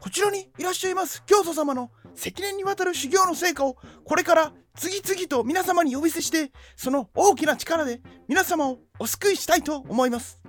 こちらにいらっしゃいます。教祖様の積年にわたる修行の成果をこれから次々と皆様に呼び捨てしてその大きな力で皆様をお救いしたいと思います。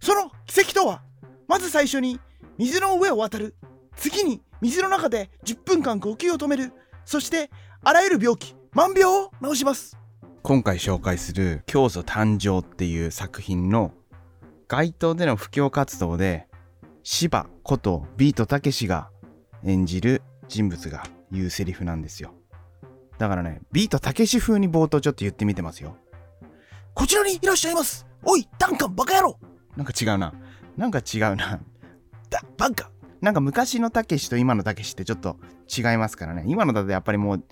その奇跡とはまず最初に水の上を渡る次に水の中で10分間呼吸を止めるそしてあらゆる病気万病を治します。今回紹介する「教祖誕生」っていう作品の街頭での布教活動で芝ことビートたけしが演じる人物が言うセリフなんですよ。だからねビートたけし風に冒頭ちょっと言ってみてますよ。こちらにいらっしゃいます。おいダンカンバカ野郎。なんか違うな。なんか違うな。だバカなんか昔のたけしと今のたけしってちょっと違いますからね。今のだとやっぱりもう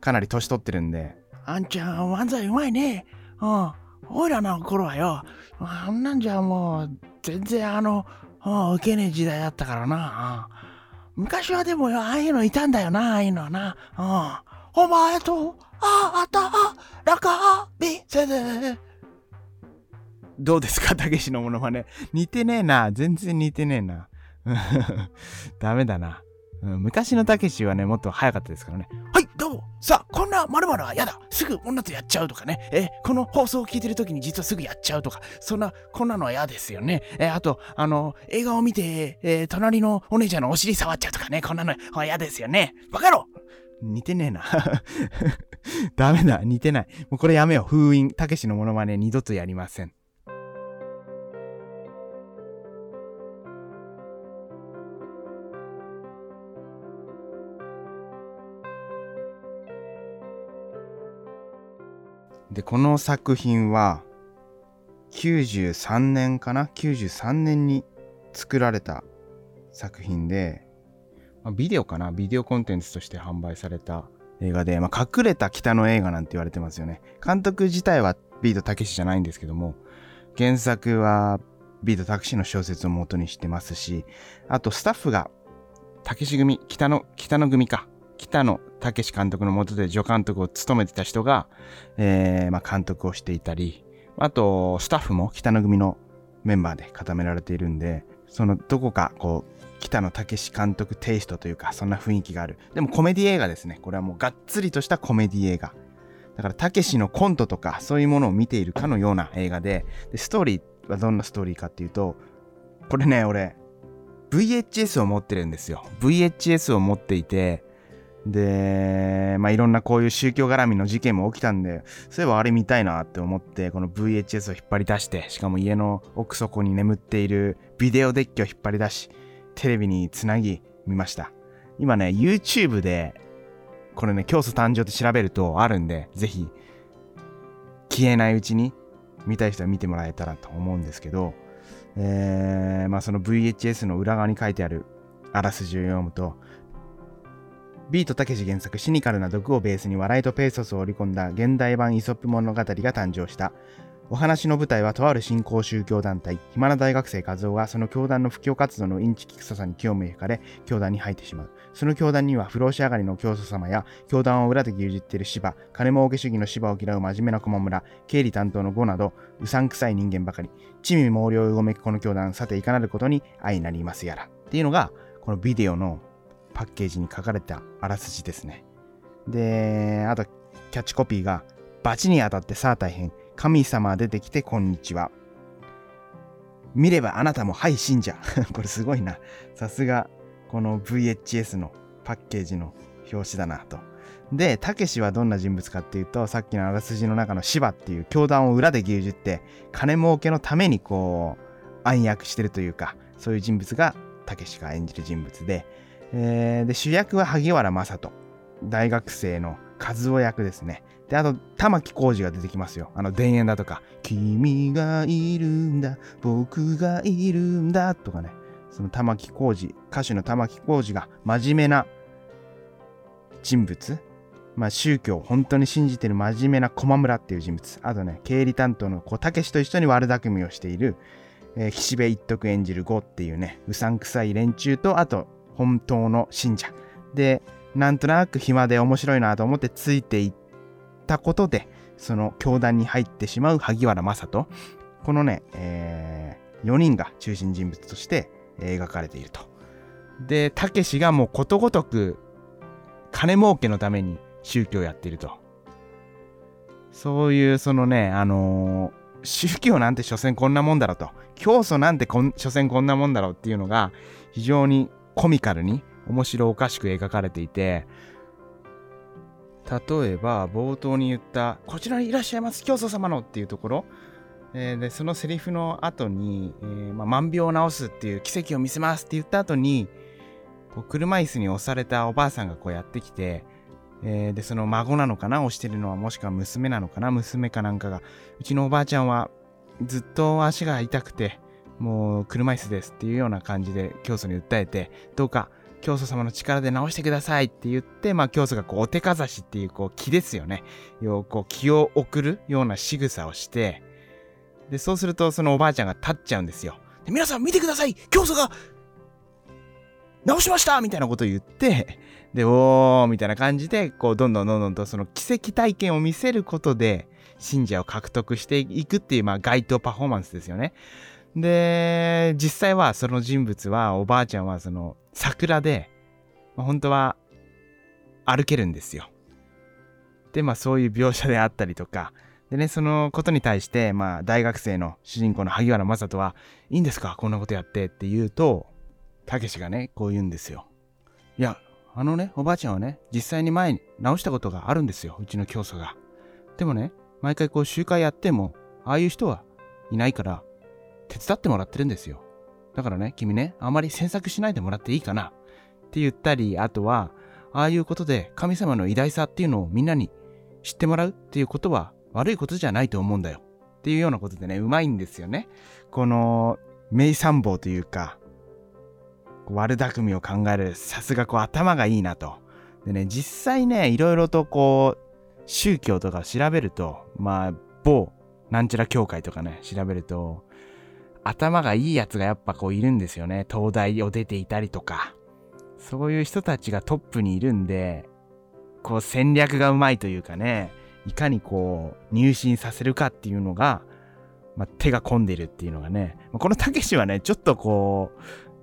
かなり年取ってるんで。あんちゃん漫才うまいね。うん。おいらの頃はよ。あんなんじゃもう全然あのうん。受けねえ時代だったからな、昔はでもよああいうのいたんだよなああいうのはな。うん。お前とあああたあらかびせぜどうですかたけしのものまね似てねえな。全然似てねえな。ダメだな、うん昔のたけしはねもっと早かったですからねはい、どうも。さあ、こんな〇〇は嫌だ。すぐ女とやっちゃうとかね。え、この放送を聞いてる時に実はすぐやっちゃうとか。そんな、こんなのは嫌ですよね。え、あと、あの、映画を見て、えー隣のお姉ちゃんのお尻触っちゃうとかね。こんなのは嫌ですよね。バカ野郎似てねえな ダメだ似てないもうこれやめよう封印たけしのものまね二度とやりませんでこの作品は93年かな？93年に作られた作品で、まあビデオかな？ビデオコンテンツとして販売された映画で、まあ、隠れた北の映画なんて言われてますよね。監督自体はビートたけしじゃないんですけども、原作はビートたけしの小説を元にしてますし、あとスタッフがたけし組、北の、北の組か。北野武監督の下で助監督を務めてた人が、えーまあ、監督をしていたり、あと、スタッフも北野組のメンバーで固められているんで、そのどこかこう、北野武監督テイストというか、そんな雰囲気がある。でもコメディ映画ですね。これはもうがっつりとしたコメディ映画。だから、たけしのコントとか、そういうものを見ているかのような映画で、でストーリーはどんなストーリーかっていうと、これね、俺、VHS を持ってるんですよ。VHS を持っていて、で、まあ、いろんなこういう宗教絡みの事件も起きたんで、そういえばあれ見たいなって思って、この VHS を引っ張り出して、しかも家の奥底に眠っているビデオデッキを引っ張り出し、テレビにつなぎ見ました。今ね、YouTube で、これね、教祖誕生って調べるとあるんで、ぜひ、消えないうちに見たい人は見てもらえたらと思うんですけど、えー、まあその VHS の裏側に書いてあるあらすじを読むと、ビートたけし原作シニカルな毒をベースに笑いとペーソスを織り込んだ現代版イソップ物語が誕生した。お話の舞台はとある新興宗教団体、暇な大学生和夫がその教団の布教活動のインチキ臭さに興味を惹かれ、教団に入ってしまう。その教団には不老し上がりの教祖様や、教団を裏で牛耳っている芝、金儲け主義の芝を嫌う真面目な駒村、経理担当の呉など、うさんくさい人間ばかり。地味猛量をうごめくこの教団、さていかなることに愛なりますやら。っていうのが、このビデオのパッケージに書かれたあらすじですね。で、あと、キャッチコピーが、バチに当たってさあ大変。神様出てきてこんにちは。見ればあなたもはい信者。これすごいな。さすが、この VHS のパッケージの表紙だなと。で、たけしはどんな人物かっていうと、さっきのあらすじの中の芝っていう教団を裏で牛耳って、金儲けのためにこう、暗躍してるというか、そういう人物がたけしが演じる人物で、えーで、主役は萩原正人。大学生の和夫役ですね。で、あと、玉置浩二が出てきますよ。あの、田園だとか、君がいるんだ、僕がいるんだ、とかね。その玉置浩二、歌手の玉置浩二が真面目な人物。まあ、宗教を本当に信じてる真面目な駒村っていう人物。あとね、経理担当のこう、たけしと一緒に悪巧みをしている、えー岸辺一徳演じる呉っていうね、うさんくさい連中と、あと、本当の信者。で、なんとなく暇で面白いなと思ってついていったことで、その教団に入ってしまう萩原正人。このね、え4人が中心人物として描かれていると。で、たけしがもうことごとく金儲けのために宗教をやっていると。そういうそのね、あのー宗教なんて所詮こんなもんだろうと。教祖なんてこん所詮こんなもんだろうっていうのが非常にコミカルに面白おかしく描かれていて、例えば冒頭に言った「こちらにいらっしゃいます教祖様の」っていうところ、えーでそのセリフの後に、えーまあ、万病を治すっていう奇跡を見せますって言った後にこう車椅子に押されたおばあさんがこうやってきて、えーでその孫なのかな押してるのはもしくは娘なのかな娘かなんかが。うちのおばあちゃんはずっと足が痛くてもう車椅子ですっていうような感じで教祖に訴えてどうか教祖様の力で治してくださいって言って、まあ、教祖がこうお手かざしっていうこう気ですよね。要こう気を送るような仕草をして、で、そうするとそのおばあちゃんが立っちゃうんですよ。で皆さん見てください教祖が治しましたみたいなことを言って、で、おーみたいな感じで、こう、どんどんどんどんとその奇跡体験を見せることで、信者を獲得していくっていう、まあ、街頭パフォーマンスですよね。で、実際はその人物は、おばあちゃんはその桜で、まあ、本当は歩けるんですよ。で、まあそういう描写であったりとか、でね、そのことに対して、まあ大学生の主人公の萩原正人は、いいんですか？こんなことやってって言うと、たけしがね、こう言うんですよ。いや、あのね、おばあちゃんはね、実際に前に直したことがあるんですよ、うちの教祖が。でもね、毎回こう集会やっても、ああいう人はいないから、手伝ってもらってるんですよ。だからね、君ね、あまり詮索しないでもらっていいかな。って言ったり、あとは、ああいうことで神様の偉大さっていうのをみんなに知ってもらうっていうことは悪いことじゃないと思うんだよ。っていうようなことでね、うまいんですよね。この、名参謀というか、悪巧みを考える、さすがこう頭がいいなと。でね、実際ね、いろいろとこう、宗教とか調べると、まあ、某、なんちゃら教会とかね、調べると、頭がいいやつがやっぱこういるんですよね。東大を出ていたりとか。そういう人たちがトップにいるんで、こう戦略がうまいというかね、いかにこう入信させるかっていうのが、まあ、手が込んでるっていうのがね、このたけしはね、ちょっとこ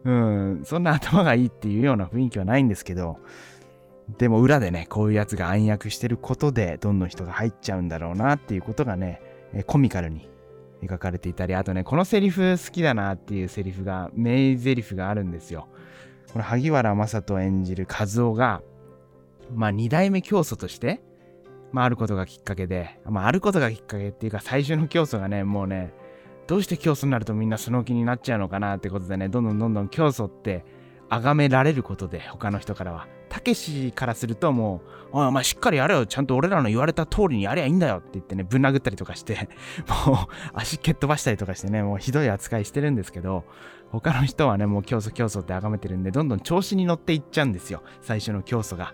う、うん、そんな頭がいいっていうような雰囲気はないんですけど、でも裏でね、こういうやつが暗躍してることで、どんどん人が入っちゃうんだろうなっていうことがね、コミカルに描かれていたり、あとね、このセリフ好きだなっていうセリフが、名セリフがあるんですよ。この萩原正人演じる和夫が、まあ二代目教祖として、まああることがきっかけで、まああることがきっかけっていうか最初の教祖がね、もうね、どうして教祖になるとみんなその気になっちゃうのかなってことでね、どんどんどんどん教祖って崇められることで、他の人からは。たけしからするともう、おいお前しっかりやれよ、ちゃんと俺らの言われた通りにやりゃいいんだよって言ってね、ぶん殴ったりとかして、もう足蹴っ飛ばしたりとかしてね、もうひどい扱いしてるんですけど、他の人はね、もう教祖教祖って崇めてるんで、どんどん調子に乗っていっちゃうんですよ、最初の教祖が。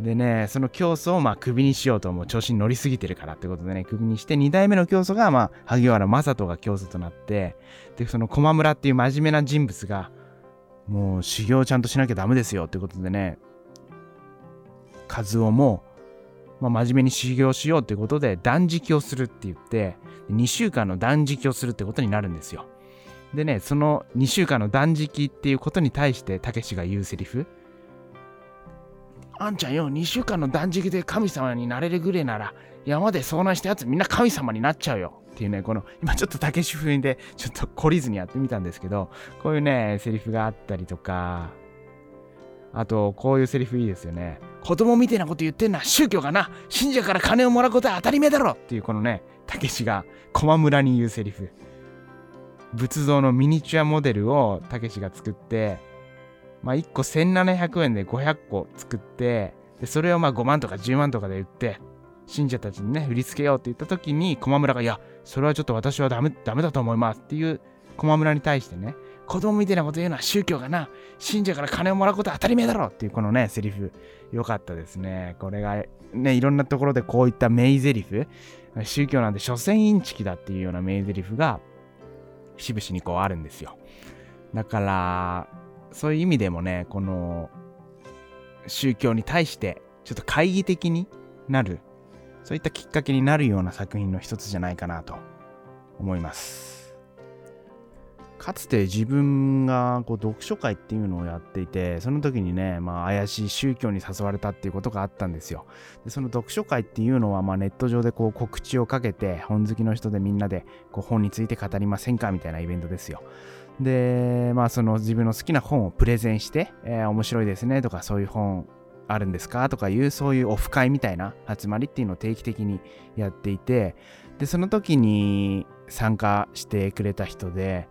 でね、その教祖をまあクビにしようともう調子に乗りすぎてるからってことでね、クビにして、2代目の教祖がまあ萩原正人が教祖となって、で、その駒村っていう真面目な人物が、もう修行ちゃんとしなきゃダメですよってことでね、和夫も、まあ、真面目に修行しようってことで断食をするって言って、2週間の断食をするってことになるんですよ。でね、その2週間の断食っていうことに対して、たけしが言うセリフ。あんちゃんよ、2週間の断食で神様になれるぐらいなら、山で遭難したやつみんな神様になっちゃうよ。っていうね、この、今ちょっとたけし風で、ちょっと懲りずにやってみたんですけど、こういうね、セリフがあったりとか、あと、こういうセリフいいですよね。子供みたいなこと言ってんな、宗教がな、信者から金をもらうことは当たり前だろっていうこのね、たけしが駒村に言うセリフ。仏像のミニチュアモデルをたけしが作って、まあ1個1700円で500個作って、でそれをまあ5万とか10万とかで売って、信者たちにね、売りつけようって言った時に、駒村が、いや、それはちょっと私はダメ、ダメだと思いますっていう駒村に対してね、子供みたいなこと言うのは宗教がな、信者から金をもらうことは当たり前だろっていうこのね、セリフ、良かったですね。これが、ね、いろんなところでこういった名台詞、宗教なんて所詮インチキだっていうような名台詞が、しぶしにこうあるんですよ。だから、そういう意味でもね、この、宗教に対して、ちょっと懐疑的になる、そういったきっかけになるような作品の一つじゃないかなと思います。かつて自分がこう読書会っていうのをやっていて、その時にね、まあ、怪しい宗教に誘われたっていうことがあったんですよ。でその読書会っていうのは、ま、ネット上でこう告知をかけて、本好きの人でみんなでこう本について語りませんかみたいなイベントですよ。で、まあ、その自分の好きな本をプレゼンして、えー、面白いですねとか、そういう本あるんですか？とかいう、そういうオフ会みたいな集まりっていうのを定期的にやっていて、で、その時に参加してくれた人で、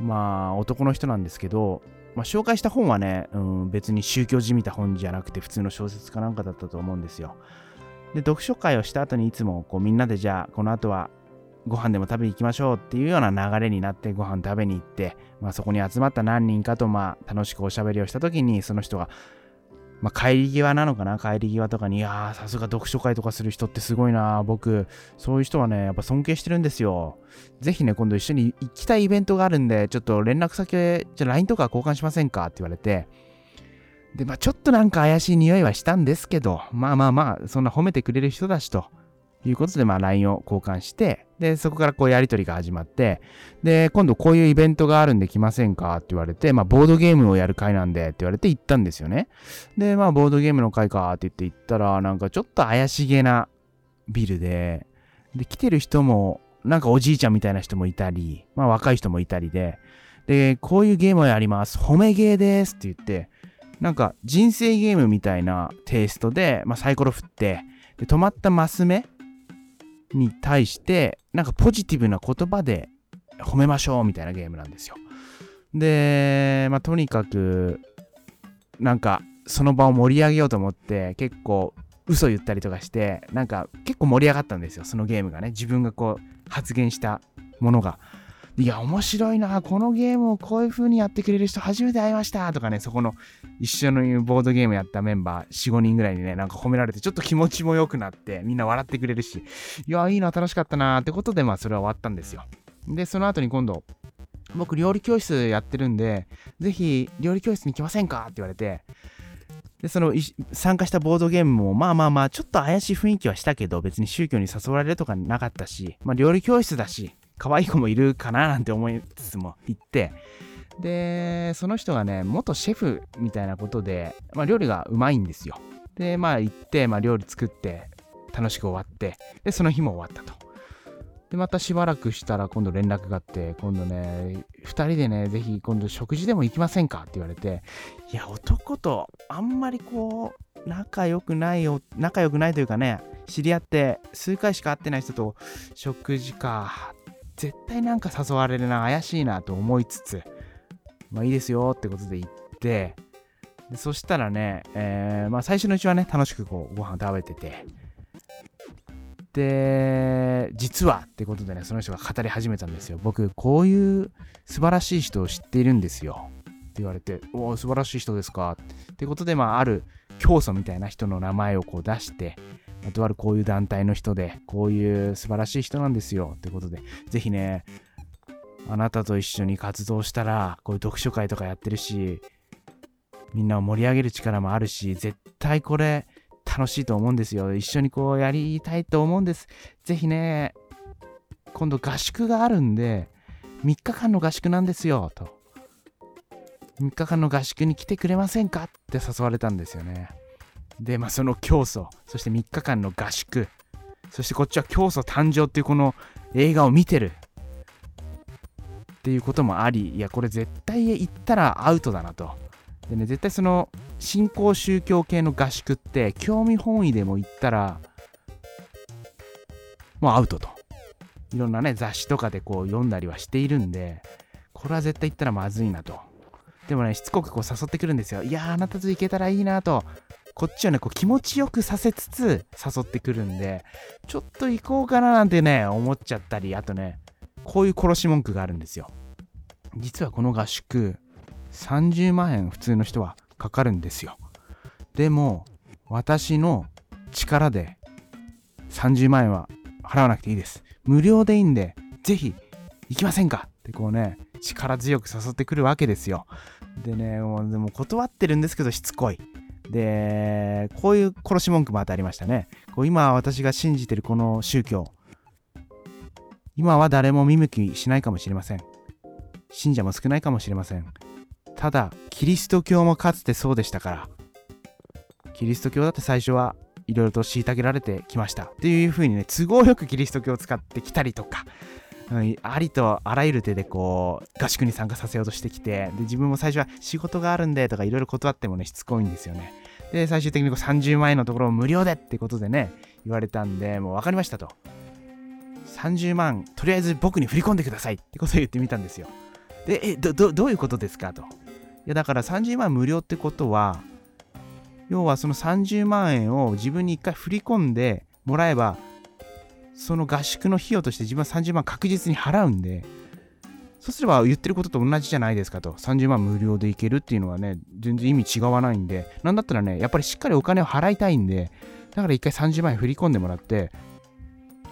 まあ、男の人なんですけど、まあ、紹介した本はね、うん、別に宗教じみた本じゃなくて普通の小説かなんかだったと思うんですよ。で、読書会をした後にいつもこうみんなでじゃあこの後はご飯でも食べに行きましょうっていうような流れになってご飯食べに行って、まあ、そこに集まった何人かとまあ楽しくおしゃべりをした時にその人がまあ、帰り際なのかな？帰り際とかに、いやー、さすが読書会とかする人ってすごいな僕、そういう人はね、やっぱ尊敬してるんですよ。ぜひね、今度一緒に行きたいイベントがあるんで、ちょっと連絡先、じゃ LINE とか交換しませんか？って言われて、で、まあちょっとなんか怪しい匂いはしたんですけど、まあまあまあ、そんな褒めてくれる人だしと。いうことで、まあ LINE を交換して、で、そこからこうやりとりが始まって、で、今度こういうイベントがあるんで来ませんかって言われて、まあボードゲームをやる会なんでって言われて行ったんですよね。で、まあボードゲームの会かって言って行ったら、なんかちょっと怪しげなビルで、で、来てる人も、なんかおじいちゃんみたいな人もいたり、まあ若い人もいたりで、で、こういうゲームをやります。褒めゲーですって言って、なんか人生ゲームみたいなテイストで、まあサイコロ振って、で、止まったマス目に対してなんかポジティブな言葉で褒めましょうみたいなゲームなんですよ。で、まあ、とにかくなんかその場を盛り上げようと思って結構嘘言ったりとかしてなんか結構盛り上がったんですよそのゲームがね自分がこう発言したものがいや、面白いな。このゲームをこういう風にやってくれる人初めて会いましたとかね、そこの一緒のボードゲームやったメンバー4、5人ぐらいにね、なんか褒められてちょっと気持ちも良くなって、みんな笑ってくれるし、いや、いいな、楽しかったなってことで、まあそれは終わったんですよ。で、その後に今度、僕料理教室やってるんで、ぜひ料理教室に来ませんかって言われて、で、その参加したボードゲームも、まあまあまあ、ちょっと怪しい雰囲気はしたけど、別に宗教に誘われるとかなかったし、まあ料理教室だし、可愛い子もいるかななんて思いつつも行って、で、その人がね、元シェフみたいなことで、まあ、料理がうまいんですよ。で、まあ行って、まあ、料理作って、楽しく終わって、で、その日も終わったと。で、またしばらくしたら今度連絡があって、今度ね、2人でね、ぜひ今度食事でも行きませんかって言われて、いや、男とあんまりこう、仲良くないよ、仲良くないというかね、知り合って数回しか会ってない人と食事か絶対なんか誘われるな、怪しいなと思いつつ、まあいいですよってことで行って、でそしたらね、えー、まあ最初のうちはね、楽しくこうご飯食べてて、で、実はってことでね、その人が語り始めたんですよ。僕、こういう素晴らしい人を知っているんですよ。って言われて、おお、素晴らしい人ですかってことで、まあ、ある教祖みたいな人の名前をこう出して、とあるこういう団体の人で、こういう素晴らしい人なんですよ。ってことで、ぜひね、あなたと一緒に活動したら、こういう読書会とかやってるし、みんなを盛り上げる力もあるし、絶対これ楽しいと思うんですよ。一緒にこうやりたいと思うんです。ぜひね、今度合宿があるんで、3日間の合宿なんですよ、と。3日間の合宿に来てくれませんか？って誘われたんですよね。で、まあ、その競争、そして3日間の合宿、そしてこっちは競争誕生っていうこの映画を見てるっていうこともあり、いや、これ絶対行ったらアウトだなと。でね、絶対その新興宗教系の合宿って興味本位でも行ったらもうアウトと。いろんなね、雑誌とかでこう読んだりはしているんで、これは絶対行ったらまずいなと。でもね、しつこくこう誘ってくるんですよ。いやあなたと行けたらいいなと。こっちはね、こう気持ちよくさせつつ誘ってくるんで、ちょっと行こうかななんてね、思っちゃったり、あとね、こういう殺し文句があるんですよ。実はこの合宿、30万円普通の人はかかるんですよ。でも、私の力で30万円は払わなくていいです。無料でいいんで、ぜひ行きませんか？ってこうね、力強く誘ってくるわけですよ。でね、もうでも断ってるんですけどしつこい。で、こういう殺し文句もありましたね。こう今私が信じてるこの宗教、今は誰も見向きしないかもしれません。信者も少ないかもしれませんただキリスト教もかつてそうでしたからキリスト教だって最初はいろいろと虐げられてきましたっていうふうにね都合よくキリスト教を使ってきたりとか、うん、ありとあらゆる手でこう合宿に参加させようとしてきてで自分も最初は仕事があるんでとかいろいろ断ってもねしつこいんですよね。で最終的にこう30万円のところを無料でってことでね言われたんでもう分かりましたと。30万とりあえず僕に振り込んでくださいってことを言ってみたんですよ。でえどどどういうことですかと。いやだから30万無料ってことは要はその30万円を自分に1回振り込んでもらえばその合宿の費用として自分は30万確実に払うんでそうすれば言ってることと同じじゃないですかと。30万無料でいけるっていうのはね全然意味違わないんでなんだったらねやっぱりしっかりお金を払いたいんでだから一回30万円振り込んでもらって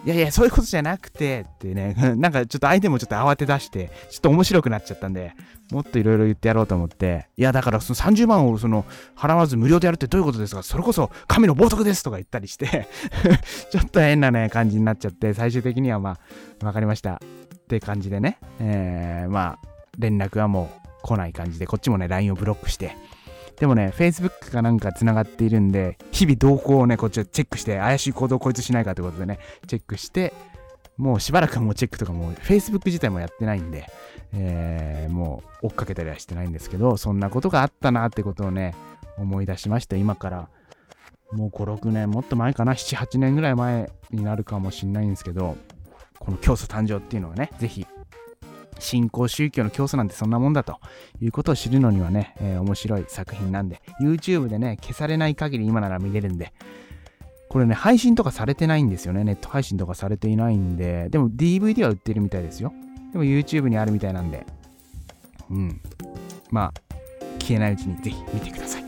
いやいや、そういうことじゃなくてってね、なんかちょっと相手もちょっと慌て出して、ちょっと面白くなっちゃったんで、もっといろいろ言ってやろうと思って、いや、だからその30万をその払わず無料でやるってどういうことですか？それこそ神の冒涜ですとか言ったりして ちょっと変なね、感じになっちゃって、最終的にはまあ、わかりました。って感じでね、えー、まあ、連絡はもう来ない感じで、こっちもね、LINE をブロックして、でもね、Facebook かなんか繋がっているんで、日々動向をね、こっちはチェックして、怪しい行動をこいつしないかということでね、チェックして、もうしばらくもうチェックとかも Facebook 自体もやってないんで、えー、もう追っかけたりはしてないんですけど、そんなことがあったなってことをね、思い出しました。今からもう5、6年、もっと前かな、7、8年ぐらい前になるかもしんないんですけど、この教祖誕生っていうのはね、ぜひ新興宗教の教祖なんてそんなもんだということを知るのにはね、えー、面白い作品なんで、YouTube でね、消されない限り今なら見れるんで、これね、配信とかされてないんですよね。ネット配信とかされていないんで、でも DVD は売ってるみたいですよ。でも YouTube にあるみたいなんで、うん。まあ、消えないうちにぜひ見てください。